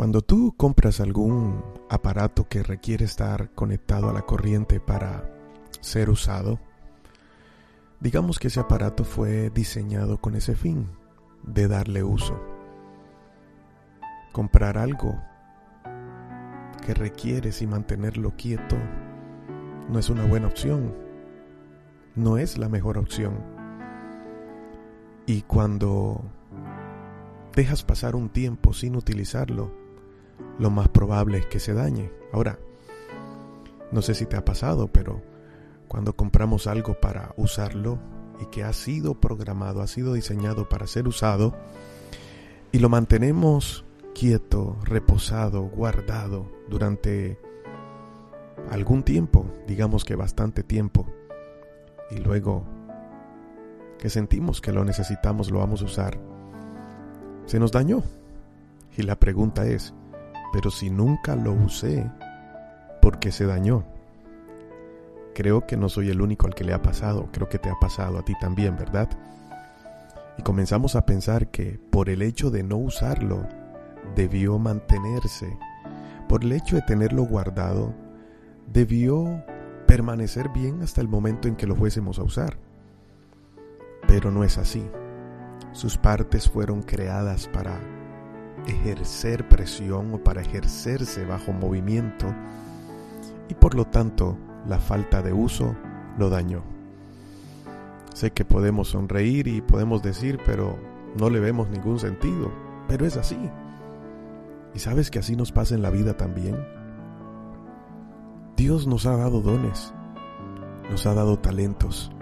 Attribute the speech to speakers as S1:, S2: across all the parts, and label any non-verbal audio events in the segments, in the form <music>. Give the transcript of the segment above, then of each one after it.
S1: Cuando tú compras algún aparato que requiere estar conectado a la corriente para ser usado, digamos que ese aparato fue diseñado con ese fin, de darle uso. Comprar algo que requieres y mantenerlo quieto no es una buena opción, no es la mejor opción. Y cuando dejas pasar un tiempo sin utilizarlo, lo más probable es que se dañe. Ahora, no sé si te ha pasado, pero cuando compramos algo para usarlo y que ha sido programado, ha sido diseñado para ser usado, y lo mantenemos quieto, reposado, guardado durante algún tiempo, digamos que bastante tiempo, y luego que sentimos que lo necesitamos, lo vamos a usar, se nos dañó. Y la pregunta es, pero si nunca lo usé, ¿por qué se dañó? Creo que no soy el único al que le ha pasado, creo que te ha pasado a ti también, ¿verdad? Y comenzamos a pensar que por el hecho de no usarlo, debió mantenerse, por el hecho de tenerlo guardado, debió permanecer bien hasta el momento en que lo fuésemos a usar. Pero no es así. Sus partes fueron creadas para ejercer presión o para ejercerse bajo movimiento y por lo tanto la falta de uso lo dañó. Sé que podemos sonreír y podemos decir, pero no le vemos ningún sentido, pero es así. ¿Y sabes que así nos pasa en la vida también? Dios nos ha dado dones, nos ha dado talentos,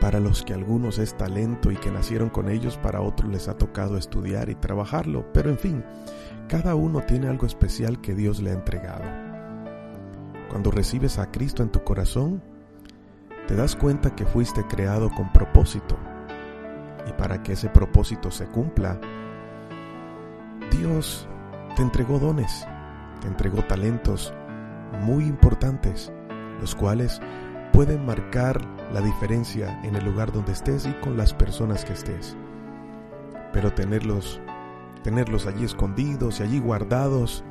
S1: para los que algunos es talento y que nacieron con ellos, para otros les ha tocado estudiar y trabajarlo. Pero en fin, cada uno tiene algo especial que Dios le ha entregado. Cuando recibes a Cristo en tu corazón, te das cuenta que fuiste creado con propósito. Y para que ese propósito se cumpla, Dios te entregó dones, te entregó talentos muy importantes, los cuales pueden marcar la diferencia en el lugar donde estés y con las personas que estés. Pero tenerlos, tenerlos allí escondidos y allí guardados,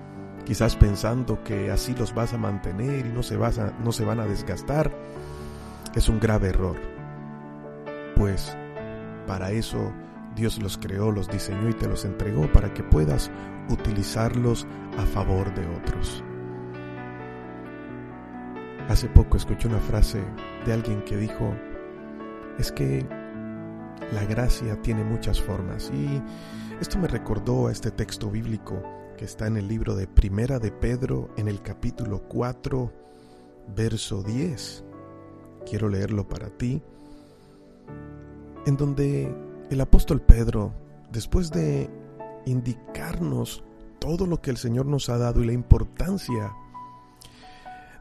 S1: quizás pensando que así los vas a mantener y no se, vas a, no se van a desgastar, es un grave error. Pues para eso Dios los creó, los diseñó y te los entregó para que puedas utilizarlos a favor de otros. Hace poco escuché una frase de alguien que dijo, es que la gracia tiene muchas formas. Y esto me recordó a este texto bíblico que está en el libro de Primera de Pedro, en el capítulo 4, verso 10. Quiero leerlo para ti, en donde el apóstol Pedro, después de indicarnos todo lo que el Señor nos ha dado y la importancia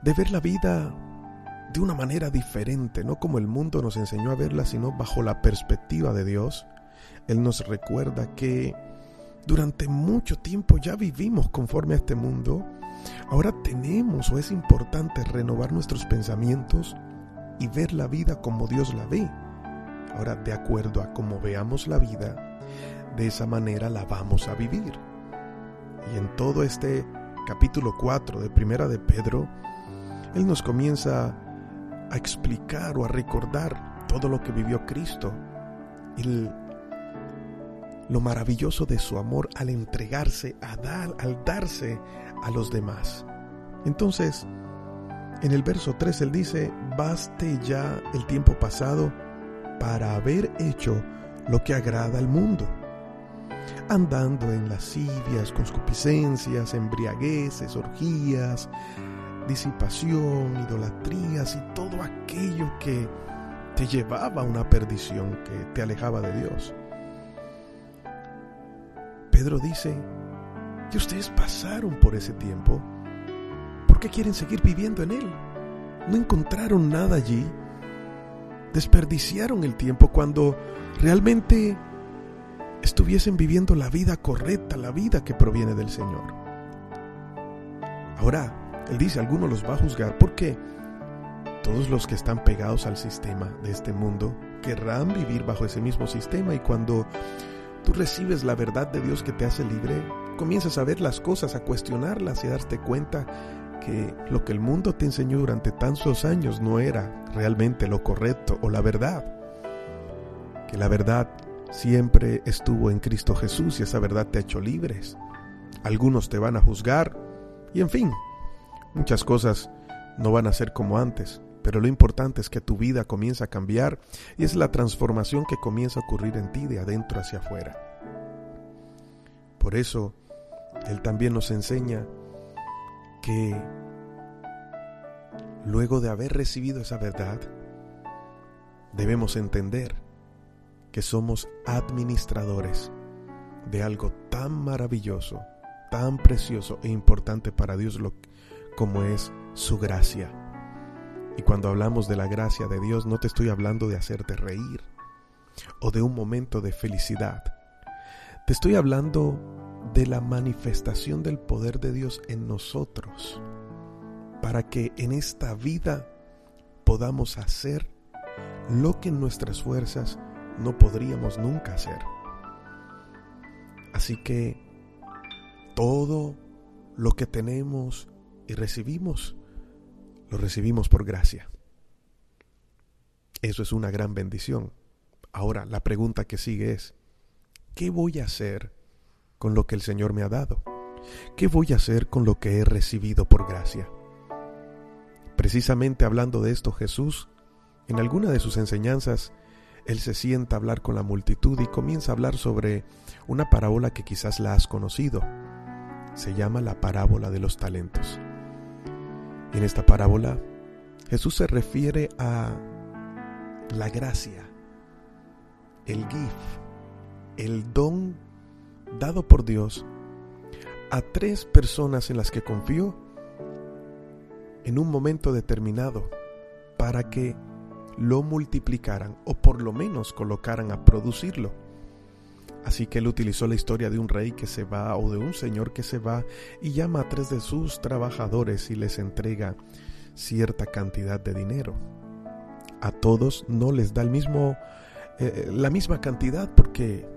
S1: de ver la vida de una manera diferente, no como el mundo nos enseñó a verla, sino bajo la perspectiva de Dios. Él nos recuerda que durante mucho tiempo ya vivimos conforme a este mundo. Ahora tenemos o es importante renovar nuestros pensamientos y ver la vida como Dios la ve. Ahora, de acuerdo a cómo veamos la vida, de esa manera la vamos a vivir. Y en todo este capítulo 4 de Primera de Pedro, él nos comienza a explicar o a recordar todo lo que vivió Cristo lo maravilloso de su amor al entregarse, a dar, al darse a los demás. Entonces, en el verso 3 él dice, baste ya el tiempo pasado para haber hecho lo que agrada al mundo, andando en lascivias, concupiscencias, embriagueces, orgías, disipación, idolatrías y todo aquello que te llevaba a una perdición que te alejaba de Dios. Pedro dice que ustedes pasaron por ese tiempo porque quieren seguir viviendo en él. No encontraron nada allí. Desperdiciaron el tiempo cuando realmente estuviesen viviendo la vida correcta, la vida que proviene del Señor. Ahora, él dice, algunos los va a juzgar porque todos los que están pegados al sistema de este mundo querrán vivir bajo ese mismo sistema y cuando tú recibes la verdad de Dios que te hace libre, comienzas a ver las cosas, a cuestionarlas y a darte cuenta que lo que el mundo te enseñó durante tantos años no era realmente lo correcto o la verdad. Que la verdad siempre estuvo en Cristo Jesús y esa verdad te ha hecho libres. Algunos te van a juzgar y en fin, muchas cosas no van a ser como antes, pero lo importante es que tu vida comienza a cambiar y es la transformación que comienza a ocurrir en ti de adentro hacia afuera. Por eso, Él también nos enseña que luego de haber recibido esa verdad, debemos entender que somos administradores de algo tan maravilloso, tan precioso e importante para Dios como es su gracia. Y cuando hablamos de la gracia de Dios, no te estoy hablando de hacerte reír o de un momento de felicidad. Te estoy hablando de la manifestación del poder de Dios en nosotros para que en esta vida podamos hacer lo que en nuestras fuerzas no podríamos nunca hacer. Así que todo lo que tenemos y recibimos, lo recibimos por gracia. Eso es una gran bendición. Ahora, la pregunta que sigue es, ¿qué voy a hacer con lo que el Señor me ha dado? ¿Qué voy a hacer con lo que he recibido por gracia? Precisamente hablando de esto, Jesús, en alguna de sus enseñanzas, él se sienta a hablar con la multitud y comienza a hablar sobre una parábola que quizás la has conocido. Se llama la parábola de los talentos. En esta parábola, Jesús se refiere a la gracia, el gift, el don dado por Dios a tres personas en las que confió en un momento determinado para que lo multiplicaran o por lo menos colocaran a producirlo. Así que él utilizó la historia de un rey que se va o de un señor que se va y llama a tres de sus trabajadores y les entrega cierta cantidad de dinero. A todos no les da el mismo, eh, la misma cantidad porque,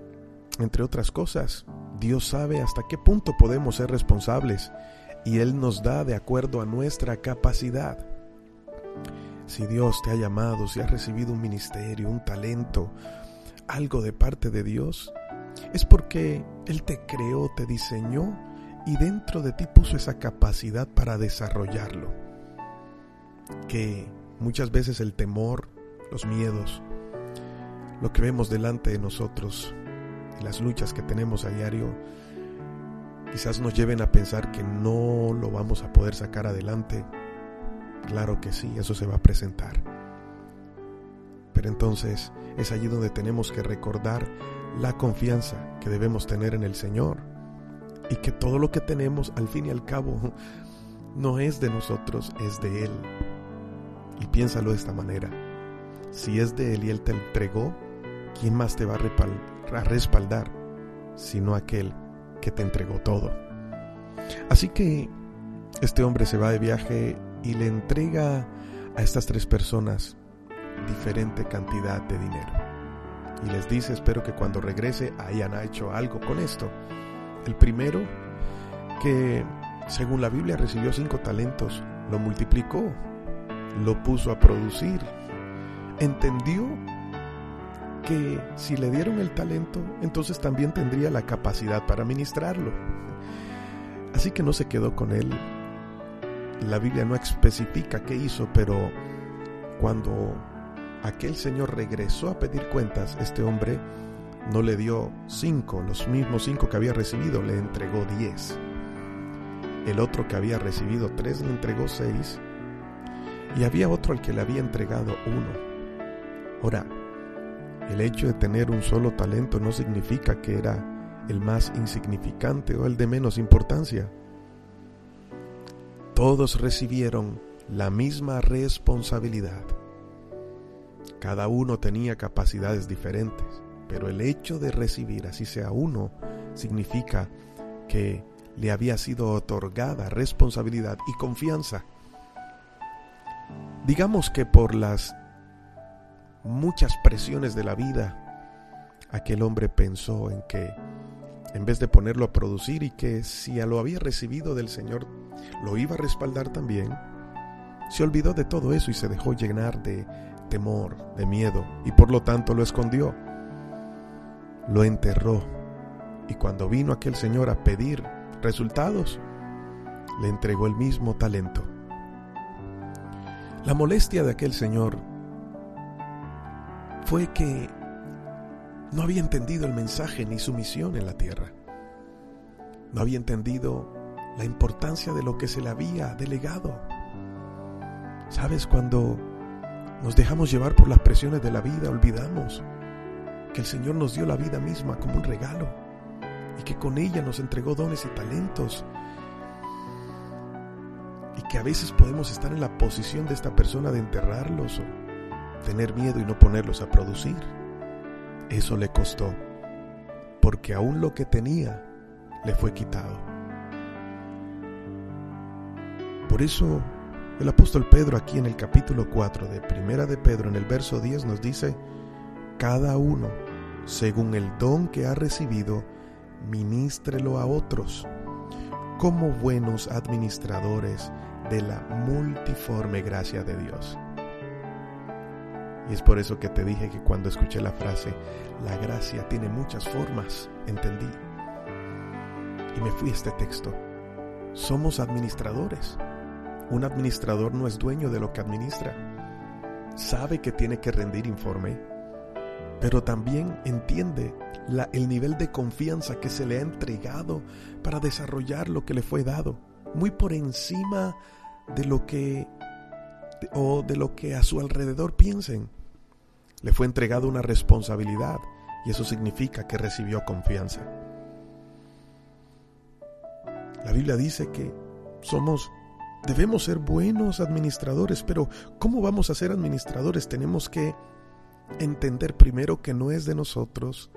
S1: entre otras cosas, Dios sabe hasta qué punto podemos ser responsables y Él nos da de acuerdo a nuestra capacidad. Si Dios te ha llamado, si has recibido un ministerio, un talento, algo de parte de Dios, es porque Él te creó, te diseñó y dentro de ti puso esa capacidad para desarrollarlo. Que muchas veces el temor, los miedos, lo que vemos delante de nosotros y las luchas que tenemos a diario, quizás nos lleven a pensar que no lo vamos a poder sacar adelante Claro que sí, eso se va a presentar. Pero entonces es allí donde tenemos que recordar la confianza que debemos tener en el Señor y que todo lo que tenemos al fin y al cabo <laughs> no es de nosotros, es de Él. Y piénsalo de esta manera. Si es de Él y Él te entregó, ¿quién más te va a respaldar sino aquel que te entregó todo? Así que este hombre se va de viaje y le entrega a estas tres personas diferente cantidad de dinero. Y les dice, espero que cuando regrese hayan hecho algo con esto. El primero, que según la Biblia recibió cinco talentos, lo multiplicó, lo puso a producir. Entendió que si le dieron el talento, entonces también tendría la capacidad para ministrarlo. Así que no se quedó con él la Biblia no especifica qué hizo, pero cuando aquel señor regresó a pedir cuentas, este hombre no le dio cinco, los mismos cinco que había recibido, le entregó diez. El otro que había recibido tres le entregó seis. Y había otro al que le había entregado uno. Ahora, el hecho de tener un solo talento no significa que era el más insignificante o el de menos importancia. Todos recibieron la misma responsabilidad. Cada uno tenía capacidades diferentes, pero el hecho de recibir, así sea uno, significa que le había sido otorgada responsabilidad y confianza. Digamos que por las muchas presiones de la vida aquel hombre pensó en que en vez de ponerlo a producir y que si lo había recibido del Señor lo iba a respaldar también, se olvidó de todo eso y se dejó llenar de temor, de miedo, y por lo tanto lo escondió. Lo enterró. Y cuando vino aquel Señor a pedir resultados, le entregó el mismo talento. La molestia de aquel Señor fue que no había entendido el mensaje ni su misión en la tierra. No había entendido la importancia de lo que se le había delegado. ¿Sabes? Cuando nos dejamos llevar por las presiones de la vida, olvidamos que el Señor nos dio la vida misma como un regalo y que con ella nos entregó dones y talentos y que a veces podemos estar en la posición de esta persona de enterrarlos o tener miedo y no ponerlos a producir. Eso le costó, porque aún lo que tenía le fue quitado. Por eso el apóstol Pedro aquí en el capítulo 4 de Primera de Pedro en el verso 10 nos dice, cada uno, según el don que ha recibido, ministrelo a otros, como buenos administradores de la multiforme gracia de Dios. Y es por eso que te dije que cuando escuché la frase, la gracia tiene muchas formas, entendí. Y me fui a este texto. Somos administradores. Un administrador no es dueño de lo que administra. Sabe que tiene que rendir informe, pero también entiende el nivel de confianza que se le ha entregado para desarrollar lo que le fue dado, muy por encima de lo que o de lo que a su alrededor piensen. Le fue entregado una responsabilidad y eso significa que recibió confianza. La Biblia dice que somos debemos ser buenos administradores, pero ¿cómo vamos a ser administradores? Tenemos que entender primero que no es de nosotros.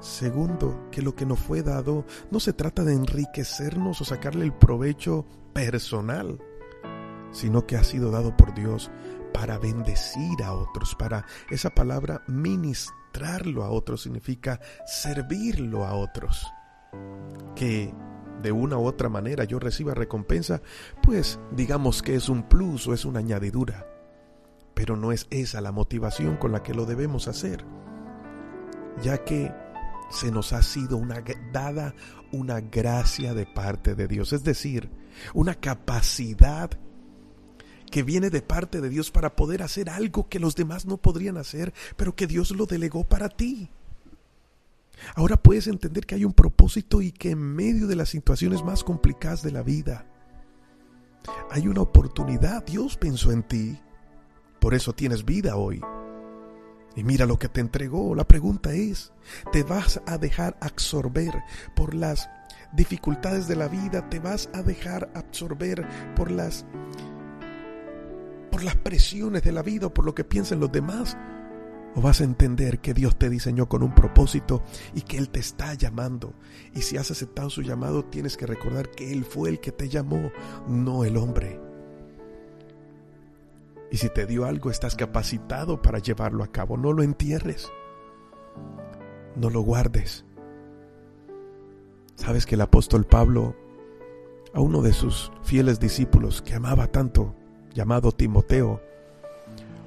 S1: Segundo, que lo que nos fue dado no se trata de enriquecernos o sacarle el provecho personal sino que ha sido dado por Dios para bendecir a otros, para esa palabra ministrarlo a otros significa servirlo a otros. Que de una u otra manera yo reciba recompensa, pues digamos que es un plus o es una añadidura. Pero no es esa la motivación con la que lo debemos hacer, ya que se nos ha sido una, dada una gracia de parte de Dios, es decir, una capacidad que viene de parte de Dios para poder hacer algo que los demás no podrían hacer, pero que Dios lo delegó para ti. Ahora puedes entender que hay un propósito y que en medio de las situaciones más complicadas de la vida hay una oportunidad. Dios pensó en ti. Por eso tienes vida hoy. Y mira lo que te entregó. La pregunta es, ¿te vas a dejar absorber por las dificultades de la vida? ¿Te vas a dejar absorber por las por las presiones de la vida o por lo que piensen los demás? ¿O vas a entender que Dios te diseñó con un propósito y que Él te está llamando? Y si has aceptado su llamado, tienes que recordar que Él fue el que te llamó, no el hombre. Y si te dio algo, estás capacitado para llevarlo a cabo. No lo entierres. No lo guardes. Sabes que el apóstol Pablo, a uno de sus fieles discípulos que amaba tanto, llamado Timoteo,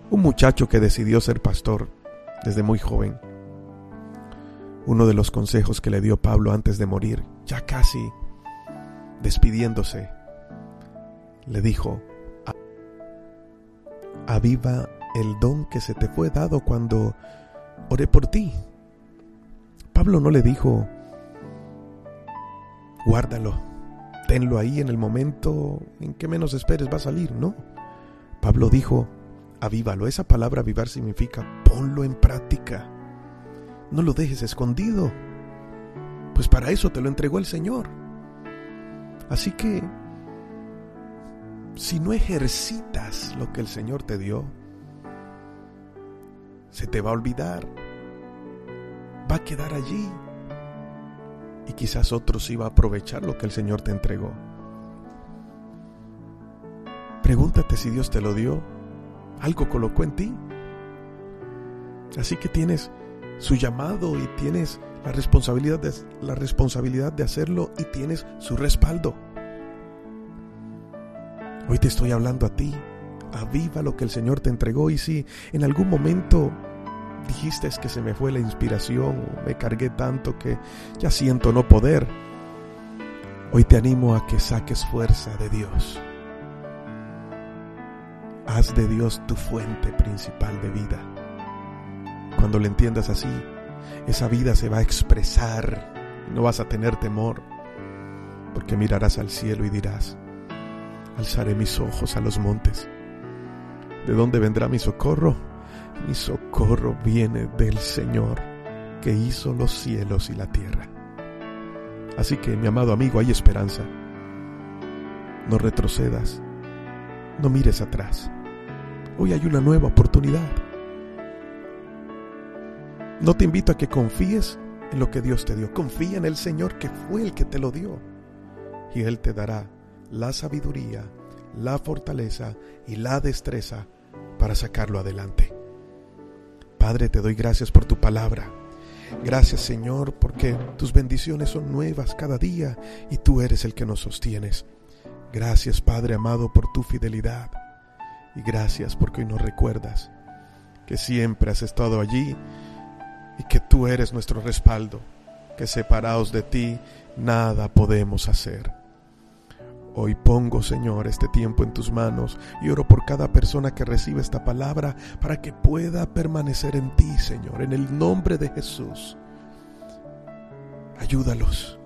S1: un muchacho que decidió ser pastor desde muy joven. Uno de los consejos que le dio Pablo antes de morir, ya casi despidiéndose, le dijo, aviva el don que se te fue dado cuando oré por ti. Pablo no le dijo, guárdalo, tenlo ahí en el momento en que menos esperes va a salir, no. Pablo dijo, avívalo. Esa palabra avivar significa ponlo en práctica. No lo dejes escondido. Pues para eso te lo entregó el Señor. Así que, si no ejercitas lo que el Señor te dio, se te va a olvidar. Va a quedar allí. Y quizás otros iba a aprovechar lo que el Señor te entregó. Pregúntate si Dios te lo dio. Algo colocó en ti. Así que tienes su llamado y tienes la responsabilidad de, la responsabilidad de hacerlo y tienes su respaldo. Hoy te estoy hablando a ti. Aviva lo que el Señor te entregó y si en algún momento dijiste que se me fue la inspiración me cargué tanto que ya siento no poder, hoy te animo a que saques fuerza de Dios. Haz de Dios tu fuente principal de vida. Cuando lo entiendas así, esa vida se va a expresar y no vas a tener temor, porque mirarás al cielo y dirás, alzaré mis ojos a los montes. ¿De dónde vendrá mi socorro? Mi socorro viene del Señor, que hizo los cielos y la tierra. Así que, mi amado amigo, hay esperanza. No retrocedas, no mires atrás. Hoy hay una nueva oportunidad. No te invito a que confíes en lo que Dios te dio. Confía en el Señor que fue el que te lo dio. Y Él te dará la sabiduría, la fortaleza y la destreza para sacarlo adelante. Padre, te doy gracias por tu palabra. Gracias Señor porque tus bendiciones son nuevas cada día y tú eres el que nos sostienes. Gracias Padre amado por tu fidelidad y gracias porque hoy nos recuerdas que siempre has estado allí y que tú eres nuestro respaldo, que separados de ti nada podemos hacer. Hoy pongo, Señor, este tiempo en tus manos y oro por cada persona que recibe esta palabra para que pueda permanecer en ti, Señor, en el nombre de Jesús. Ayúdalos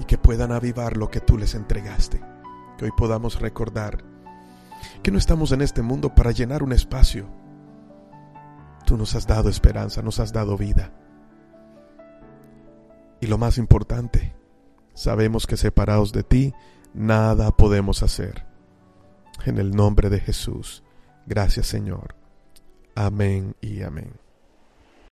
S1: y que puedan avivar lo que tú les entregaste. Que hoy podamos recordar que no estamos en este mundo para llenar un espacio. Tú nos has dado esperanza, nos has dado vida. Y lo más importante, sabemos que separados de ti, nada podemos hacer. En el nombre de Jesús. Gracias Señor. Amén y amén.